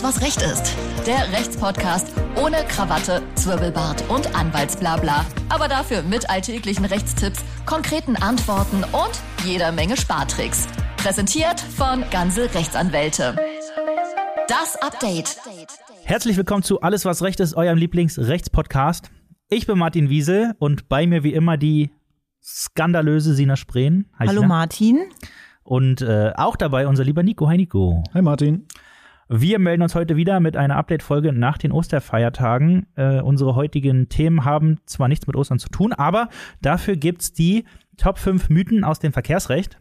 Alles, was Recht ist. Der Rechtspodcast ohne Krawatte, Zwirbelbart und Anwaltsblabla. Aber dafür mit alltäglichen Rechtstipps, konkreten Antworten und jeder Menge Spartricks. Präsentiert von Ganze Rechtsanwälte. Das Update. Herzlich willkommen zu Alles, was Recht ist, eurem Lieblingsrechtspodcast. Ich bin Martin Wiesel und bei mir wie immer die skandalöse Sina Spreen. Hi, Hallo Sina. Martin. Und äh, auch dabei unser lieber Nico. Hi Nico. Hi Martin. Wir melden uns heute wieder mit einer Update-Folge nach den Osterfeiertagen. Äh, unsere heutigen Themen haben zwar nichts mit Ostern zu tun, aber dafür gibt es die Top 5 Mythen aus dem Verkehrsrecht.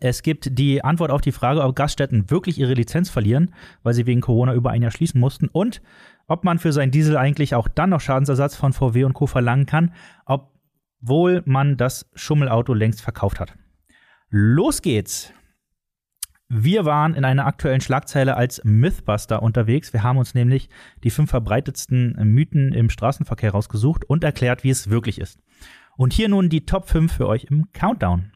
Es gibt die Antwort auf die Frage, ob Gaststätten wirklich ihre Lizenz verlieren, weil sie wegen Corona über ein Jahr schließen mussten und ob man für sein Diesel eigentlich auch dann noch Schadensersatz von VW und Co. verlangen kann, obwohl man das Schummelauto längst verkauft hat. Los geht's! Wir waren in einer aktuellen Schlagzeile als Mythbuster unterwegs. Wir haben uns nämlich die fünf verbreitetsten Mythen im Straßenverkehr rausgesucht und erklärt, wie es wirklich ist. Und hier nun die Top 5 für euch im Countdown.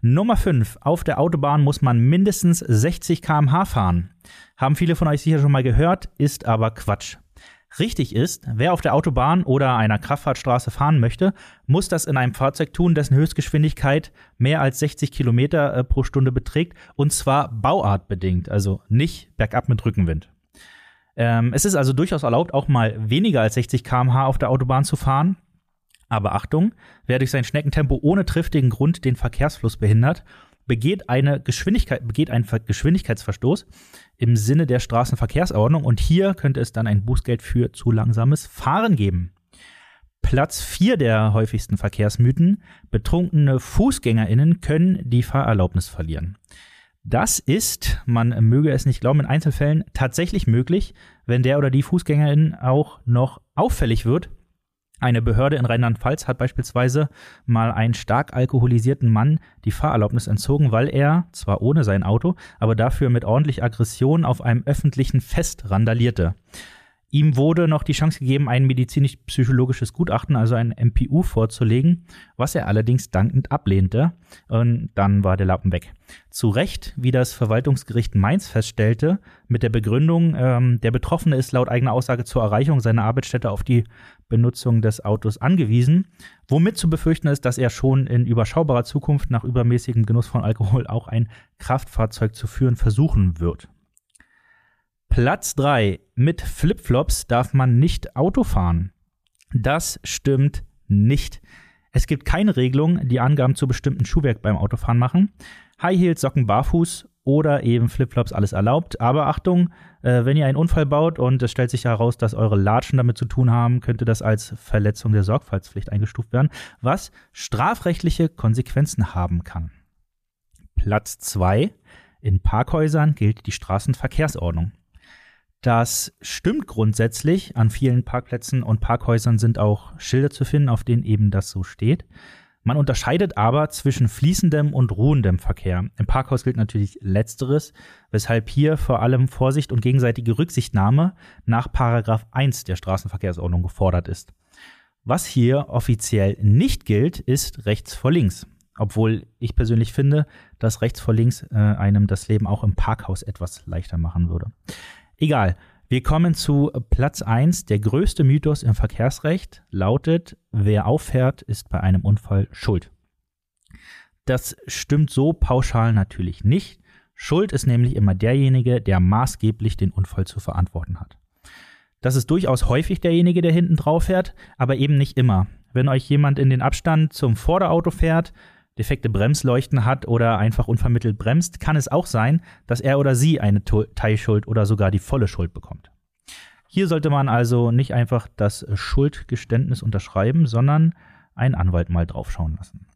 Nummer 5. Auf der Autobahn muss man mindestens 60 km/h fahren. Haben viele von euch sicher schon mal gehört, ist aber Quatsch. Richtig ist, wer auf der Autobahn oder einer Kraftfahrtstraße fahren möchte, muss das in einem Fahrzeug tun, dessen Höchstgeschwindigkeit mehr als 60 Kilometer äh, pro Stunde beträgt und zwar bauartbedingt, also nicht bergab mit Rückenwind. Ähm, es ist also durchaus erlaubt, auch mal weniger als 60 km/h auf der Autobahn zu fahren. Aber Achtung, wer durch sein Schneckentempo ohne triftigen Grund den Verkehrsfluss behindert begeht eine Geschwindigkeit, begeht einen Geschwindigkeitsverstoß im Sinne der Straßenverkehrsordnung und hier könnte es dann ein Bußgeld für zu langsames Fahren geben. Platz 4 der häufigsten Verkehrsmythen. Betrunkene FußgängerInnen können die Fahrerlaubnis verlieren. Das ist, man möge es nicht glauben, in Einzelfällen tatsächlich möglich, wenn der oder die Fußgängerin auch noch auffällig wird eine Behörde in Rheinland-Pfalz hat beispielsweise mal einen stark alkoholisierten Mann die Fahrerlaubnis entzogen, weil er, zwar ohne sein Auto, aber dafür mit ordentlich Aggression auf einem öffentlichen Fest randalierte. Ihm wurde noch die Chance gegeben, ein medizinisch-psychologisches Gutachten, also ein MPU, vorzulegen, was er allerdings dankend ablehnte. Und dann war der Lappen weg. Zu Recht, wie das Verwaltungsgericht Mainz feststellte, mit der Begründung, ähm, der Betroffene ist laut eigener Aussage zur Erreichung seiner Arbeitsstätte auf die Benutzung des Autos angewiesen, womit zu befürchten ist, dass er schon in überschaubarer Zukunft nach übermäßigem Genuss von Alkohol auch ein Kraftfahrzeug zu führen versuchen wird. Platz 3. Mit Flipflops darf man nicht Auto fahren. Das stimmt nicht. Es gibt keine Regelung, die Angaben zu bestimmten Schuhwerk beim Autofahren machen. High Heels, Socken barfuß oder eben Flipflops alles erlaubt. Aber Achtung, äh, wenn ihr einen Unfall baut und es stellt sich heraus, dass eure Latschen damit zu tun haben, könnte das als Verletzung der Sorgfaltspflicht eingestuft werden, was strafrechtliche Konsequenzen haben kann. Platz 2. In Parkhäusern gilt die Straßenverkehrsordnung. Das stimmt grundsätzlich. An vielen Parkplätzen und Parkhäusern sind auch Schilder zu finden, auf denen eben das so steht. Man unterscheidet aber zwischen fließendem und ruhendem Verkehr. Im Parkhaus gilt natürlich letzteres, weshalb hier vor allem Vorsicht und gegenseitige Rücksichtnahme nach Paragraph 1 der Straßenverkehrsordnung gefordert ist. Was hier offiziell nicht gilt, ist rechts vor links. Obwohl ich persönlich finde, dass rechts vor links äh, einem das Leben auch im Parkhaus etwas leichter machen würde. Egal. Wir kommen zu Platz 1. Der größte Mythos im Verkehrsrecht lautet, wer auffährt, ist bei einem Unfall schuld. Das stimmt so pauschal natürlich nicht. Schuld ist nämlich immer derjenige, der maßgeblich den Unfall zu verantworten hat. Das ist durchaus häufig derjenige, der hinten drauf fährt, aber eben nicht immer. Wenn euch jemand in den Abstand zum Vorderauto fährt, defekte Bremsleuchten hat oder einfach unvermittelt bremst, kann es auch sein, dass er oder sie eine Teilschuld oder sogar die volle Schuld bekommt. Hier sollte man also nicht einfach das Schuldgeständnis unterschreiben, sondern einen Anwalt mal draufschauen lassen.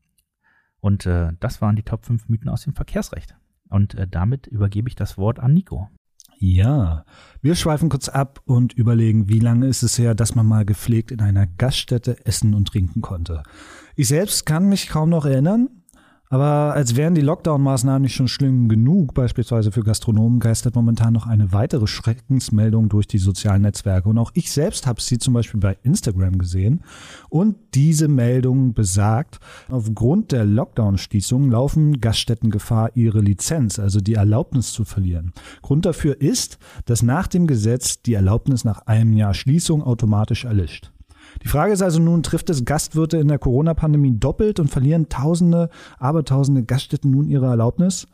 Und äh, das waren die Top 5 Mythen aus dem Verkehrsrecht. Und äh, damit übergebe ich das Wort an Nico. Ja, wir schweifen kurz ab und überlegen, wie lange ist es her, dass man mal gepflegt in einer Gaststätte essen und trinken konnte. Ich selbst kann mich kaum noch erinnern, Aber als wären die Lockdown-Maßnahmen nicht schon schlimm genug, beispielsweise für Gastronomen, geistert momentan noch eine weitere Schreckensmeldung durch die sozialen Netzwerke. Und auch ich selbst habe sie zum Beispiel bei Instagram gesehen. Und diese Meldung besagt, aufgrund der Lockdown-Schließung laufen Gaststätten Gefahr, ihre Lizenz, also die Erlaubnis zu verlieren. Grund dafür ist, dass nach dem Gesetz die Erlaubnis nach einem Jahr Schließung automatisch erlischt. Die Frage ist also nun, trifft es Gastwirte in der Corona-Pandemie doppelt und verlieren Tausende, Abertausende Gaststätten nun ihre Erlaubnis?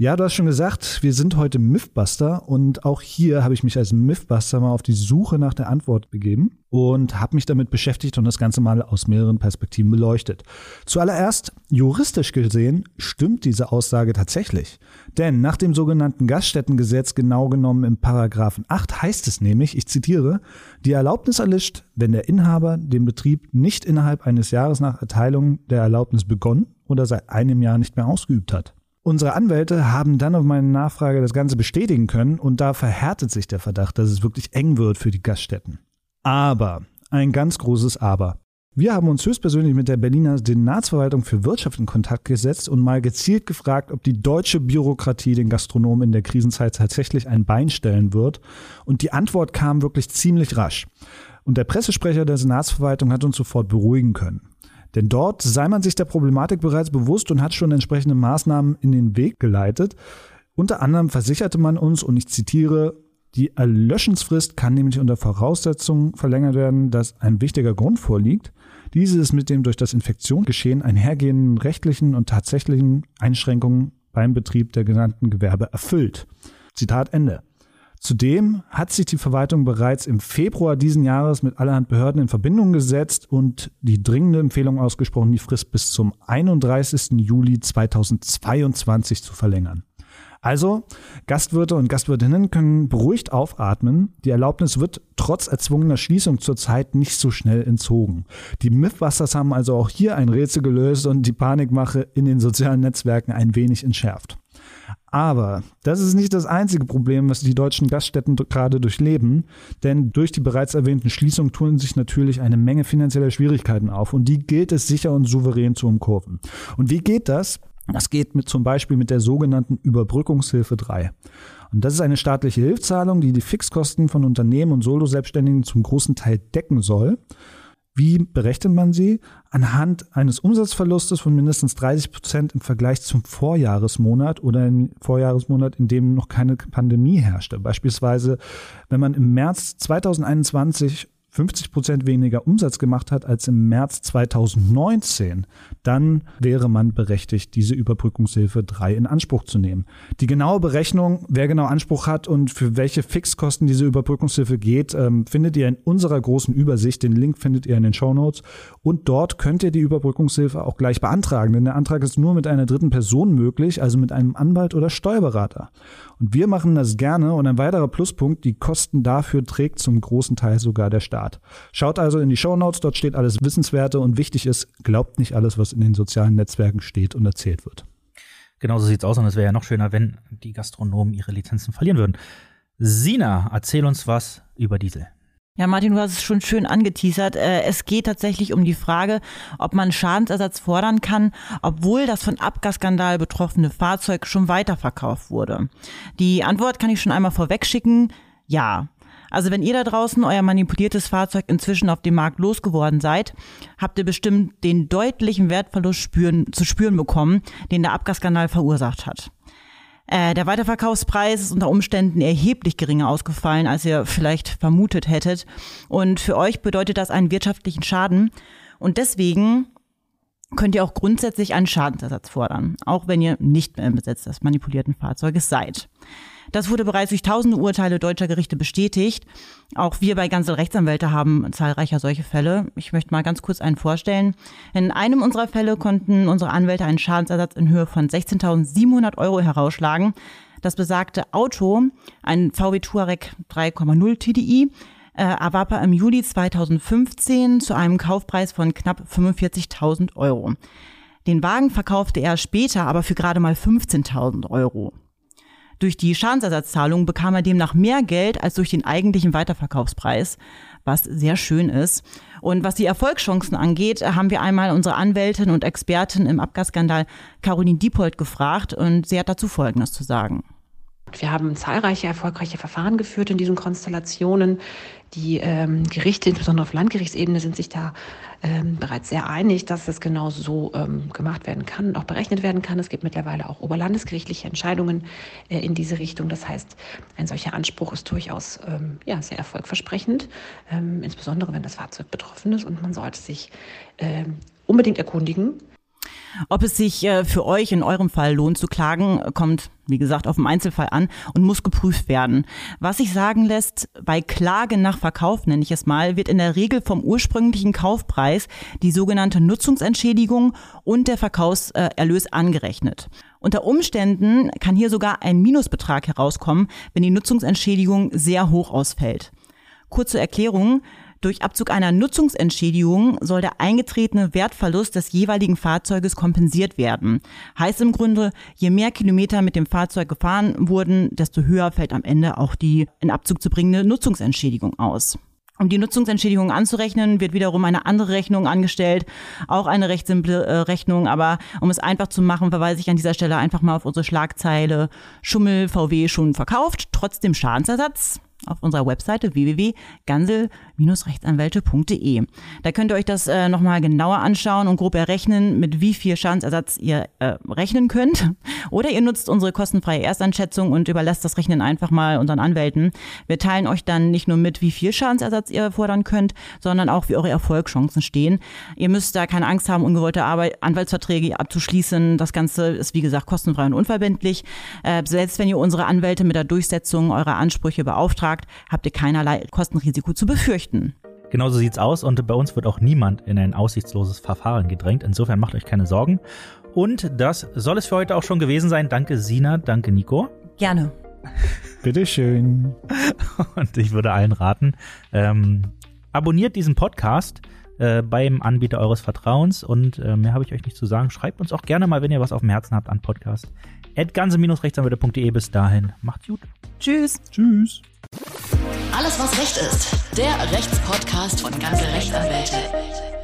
Ja, du hast schon gesagt, wir sind heute Mythbuster und auch hier habe ich mich als Mythbuster mal auf die Suche nach der Antwort begeben und habe mich damit beschäftigt und das Ganze mal aus mehreren Perspektiven beleuchtet. Zuallererst, juristisch gesehen, stimmt diese Aussage tatsächlich. Denn nach dem sogenannten Gaststättengesetz, genau genommen im Paragraphen 8, heißt es nämlich, ich zitiere, die Erlaubnis erlischt, wenn der Inhaber den Betrieb nicht innerhalb eines Jahres nach Erteilung der Erlaubnis begonnen oder seit einem Jahr nicht mehr ausgeübt hat. Unsere Anwälte haben dann auf meine Nachfrage das Ganze bestätigen können und da verhärtet sich der Verdacht, dass es wirklich eng wird für die Gaststätten. Aber, ein ganz großes Aber. Wir haben uns höchstpersönlich mit der Berliner Senatsverwaltung für Wirtschaft in Kontakt gesetzt und mal gezielt gefragt, ob die deutsche Bürokratie den Gastronomen in der Krisenzeit tatsächlich ein Bein stellen wird. Und die Antwort kam wirklich ziemlich rasch. Und der Pressesprecher der Senatsverwaltung hat uns sofort beruhigen können. Denn dort sei man sich der Problematik bereits bewusst und hat schon entsprechende Maßnahmen in den Weg geleitet. Unter anderem versicherte man uns, und ich zitiere, die Erlöschensfrist kann nämlich unter Voraussetzung verlängert werden, dass ein wichtiger Grund vorliegt. Diese ist mit dem durch das Infektionsgeschehen einhergehenden rechtlichen und tatsächlichen Einschränkungen beim Betrieb der genannten Gewerbe erfüllt. Zitat Ende. Zudem hat sich die Verwaltung bereits im Februar diesen Jahres mit allerhand Behörden in Verbindung gesetzt und die dringende Empfehlung ausgesprochen, die Frist bis zum 31. Juli 2022 zu verlängern. Also, Gastwirte und Gastwirtinnen können beruhigt aufatmen. Die Erlaubnis wird trotz erzwungener Schließung zurzeit nicht so schnell entzogen. Die Mythbusters haben also auch hier ein Rätsel gelöst und die Panikmache in den sozialen Netzwerken ein wenig entschärft. Aber das ist nicht das einzige Problem, was die deutschen Gaststätten gerade durchleben, denn durch die bereits erwähnten Schließungen tun sich natürlich eine Menge finanzieller Schwierigkeiten auf und die gilt es sicher und souverän zu umkurven. Und wie geht das? Das geht mit zum Beispiel mit der sogenannten Überbrückungshilfe 3. Und das ist eine staatliche Hilfszahlung, die die Fixkosten von Unternehmen und Solo-Selbstständigen zum großen Teil decken soll. Wie berechnet man sie? Anhand eines Umsatzverlustes von mindestens 30 Prozent im Vergleich zum Vorjahresmonat oder im Vorjahresmonat, in dem noch keine Pandemie herrschte. Beispielsweise, wenn man im März 2021 50 Prozent weniger Umsatz gemacht hat als im März 2019, dann wäre man berechtigt, diese Überbrückungshilfe 3 in Anspruch zu nehmen. Die genaue Berechnung, wer genau Anspruch hat und für welche Fixkosten diese Überbrückungshilfe geht, ähm, findet ihr in unserer großen Übersicht. Den Link findet ihr in den Show Notes. Und dort könnt ihr die Überbrückungshilfe auch gleich beantragen, denn der Antrag ist nur mit einer dritten Person möglich, also mit einem Anwalt oder Steuerberater. Und wir machen das gerne und ein weiterer Pluspunkt, die Kosten dafür trägt zum großen Teil sogar der Staat. Schaut also in die Show Notes, dort steht alles Wissenswerte und wichtig ist, glaubt nicht alles, was in den sozialen Netzwerken steht und erzählt wird. Genauso sieht's aus und es wäre ja noch schöner, wenn die Gastronomen ihre Lizenzen verlieren würden. Sina, erzähl uns was über Diesel. Ja, Martin, du hast es schon schön angeteasert. Äh, es geht tatsächlich um die Frage, ob man Schadensersatz fordern kann, obwohl das von Abgasskandal betroffene Fahrzeug schon weiterverkauft wurde. Die Antwort kann ich schon einmal vorwegschicken. Ja. Also wenn ihr da draußen euer manipuliertes Fahrzeug inzwischen auf dem Markt losgeworden seid, habt ihr bestimmt den deutlichen Wertverlust spüren, zu spüren bekommen, den der Abgasskandal verursacht hat. Äh, der Weiterverkaufspreis ist unter Umständen erheblich geringer ausgefallen, als ihr vielleicht vermutet hättet. Und für euch bedeutet das einen wirtschaftlichen Schaden. Und deswegen könnt ihr auch grundsätzlich einen Schadensersatz fordern, auch wenn ihr nicht mehr im Besitz des manipulierten Fahrzeuges seid. Das wurde bereits durch tausende Urteile deutscher Gerichte bestätigt. Auch wir bei Ganze Rechtsanwälte haben zahlreicher solche Fälle. Ich möchte mal ganz kurz einen vorstellen. In einem unserer Fälle konnten unsere Anwälte einen Schadensersatz in Höhe von 16.700 Euro herausschlagen. Das besagte Auto, ein VW Touareg 3,0 TDI, äh, erwarb er im Juli 2015 zu einem Kaufpreis von knapp 45.000 Euro. Den Wagen verkaufte er später aber für gerade mal 15.000 Euro. Durch die Schadensersatzzahlung bekam er demnach mehr Geld als durch den eigentlichen Weiterverkaufspreis, was sehr schön ist. Und was die Erfolgschancen angeht, haben wir einmal unsere Anwältin und Expertin im Abgasskandal Caroline Diepold gefragt und sie hat dazu Folgendes zu sagen. Wir haben zahlreiche erfolgreiche Verfahren geführt in diesen Konstellationen. Die ähm, Gerichte, insbesondere auf Landgerichtsebene, sind sich da ähm, bereits sehr einig, dass das genau so ähm, gemacht werden kann und auch berechnet werden kann. Es gibt mittlerweile auch oberlandesgerichtliche Entscheidungen äh, in diese Richtung. Das heißt, ein solcher Anspruch ist durchaus ähm, ja, sehr erfolgversprechend, ähm, insbesondere wenn das Fahrzeug betroffen ist. Und man sollte sich ähm, unbedingt erkundigen, ob es sich äh, für euch in eurem Fall lohnt zu klagen, kommt, wie gesagt, auf den Einzelfall an und muss geprüft werden. Was sich sagen lässt, bei Klage nach Verkauf, nenne ich es mal, wird in der Regel vom ursprünglichen Kaufpreis die sogenannte Nutzungsentschädigung und der Verkaufserlös angerechnet. Unter Umständen kann hier sogar ein Minusbetrag herauskommen, wenn die Nutzungsentschädigung sehr hoch ausfällt. Kurze Erklärung. Durch Abzug einer Nutzungsentschädigung soll der eingetretene Wertverlust des jeweiligen Fahrzeuges kompensiert werden. Heißt im Grunde, je mehr Kilometer mit dem Fahrzeug gefahren wurden, desto höher fällt am Ende auch die in Abzug zu bringende Nutzungsentschädigung aus. Um die Nutzungsentschädigung anzurechnen, wird wiederum eine andere Rechnung angestellt. Auch eine recht simple äh, Rechnung, aber um es einfach zu machen, verweise ich an dieser Stelle einfach mal auf unsere Schlagzeile Schummel VW schon verkauft, trotzdem Schadensersatz auf unserer Webseite www.gansel-rechtsanwälte.de. Da könnt ihr euch das äh, nochmal genauer anschauen und grob errechnen, mit wie viel Schadensersatz ihr äh, rechnen könnt. Oder ihr nutzt unsere kostenfreie Erstanschätzung und überlasst das Rechnen einfach mal unseren Anwälten. Wir teilen euch dann nicht nur mit, wie viel Schadensersatz ihr fordern könnt, sondern auch, wie eure Erfolgschancen stehen. Ihr müsst da keine Angst haben, ungewollte Arbeit, Anwaltsverträge abzuschließen. Das Ganze ist, wie gesagt, kostenfrei und unverbindlich. Äh, selbst wenn ihr unsere Anwälte mit der Durchsetzung eurer Ansprüche beauftragt, gefragt, habt ihr keinerlei Kostenrisiko zu befürchten. Genauso sieht's aus und bei uns wird auch niemand in ein aussichtsloses Verfahren gedrängt. Insofern macht euch keine Sorgen. Und das soll es für heute auch schon gewesen sein. Danke Sina, danke Nico. Gerne. Bitteschön. Und ich würde allen raten, ähm, abonniert diesen Podcast äh, beim Anbieter eures Vertrauens und äh, mehr habe ich euch nicht zu sagen. Schreibt uns auch gerne mal, wenn ihr was auf dem Herzen habt, an Podcast. ganze-rechtsanwälte.de. Bis dahin, macht's gut. Tschüss. Tschüss. Alles, was Recht ist. Der Rechtspodcast von ganze Rechtsanwälte.